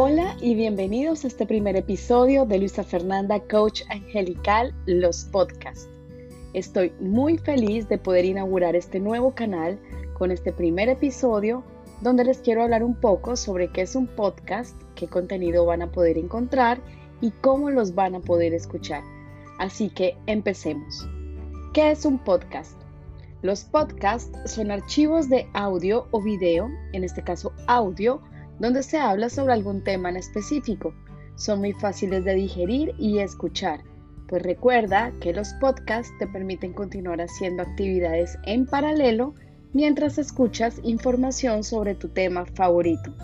Hola y bienvenidos a este primer episodio de Luisa Fernanda Coach Angelical, los podcasts. Estoy muy feliz de poder inaugurar este nuevo canal con este primer episodio donde les quiero hablar un poco sobre qué es un podcast, qué contenido van a poder encontrar y cómo los van a poder escuchar. Así que empecemos. ¿Qué es un podcast? Los podcasts son archivos de audio o video, en este caso audio, donde se habla sobre algún tema en específico. Son muy fáciles de digerir y escuchar, pues recuerda que los podcasts te permiten continuar haciendo actividades en paralelo mientras escuchas información sobre tu tema favorito.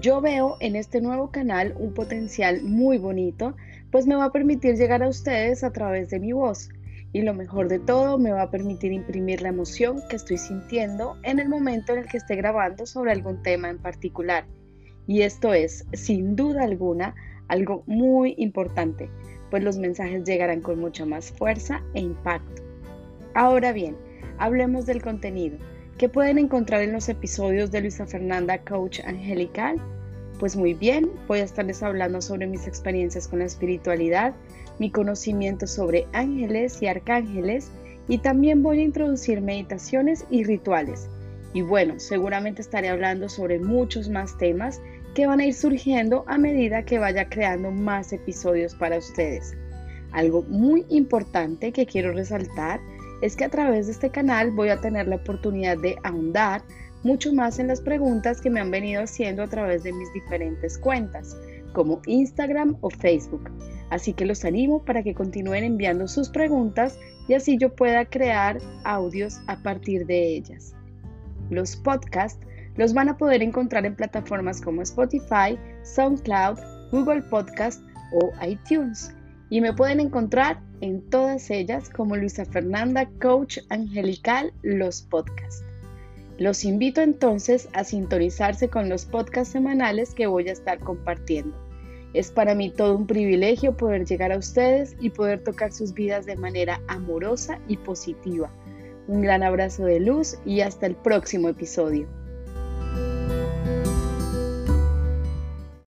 Yo veo en este nuevo canal un potencial muy bonito, pues me va a permitir llegar a ustedes a través de mi voz y lo mejor de todo me va a permitir imprimir la emoción que estoy sintiendo en el momento en el que esté grabando sobre algún tema en particular. Y esto es, sin duda alguna, algo muy importante, pues los mensajes llegarán con mucha más fuerza e impacto. Ahora bien, hablemos del contenido. ¿Qué pueden encontrar en los episodios de Luisa Fernanda Coach Angelical? Pues muy bien, voy a estarles hablando sobre mis experiencias con la espiritualidad, mi conocimiento sobre ángeles y arcángeles y también voy a introducir meditaciones y rituales. Y bueno, seguramente estaré hablando sobre muchos más temas que van a ir surgiendo a medida que vaya creando más episodios para ustedes. Algo muy importante que quiero resaltar es que a través de este canal voy a tener la oportunidad de ahondar mucho más en las preguntas que me han venido haciendo a través de mis diferentes cuentas, como Instagram o Facebook. Así que los animo para que continúen enviando sus preguntas y así yo pueda crear audios a partir de ellas. Los podcasts los van a poder encontrar en plataformas como Spotify, SoundCloud, Google Podcast o iTunes. Y me pueden encontrar en todas ellas como Luisa Fernanda, Coach Angelical, los podcasts. Los invito entonces a sintonizarse con los podcasts semanales que voy a estar compartiendo. Es para mí todo un privilegio poder llegar a ustedes y poder tocar sus vidas de manera amorosa y positiva. Un gran abrazo de luz y hasta el próximo episodio.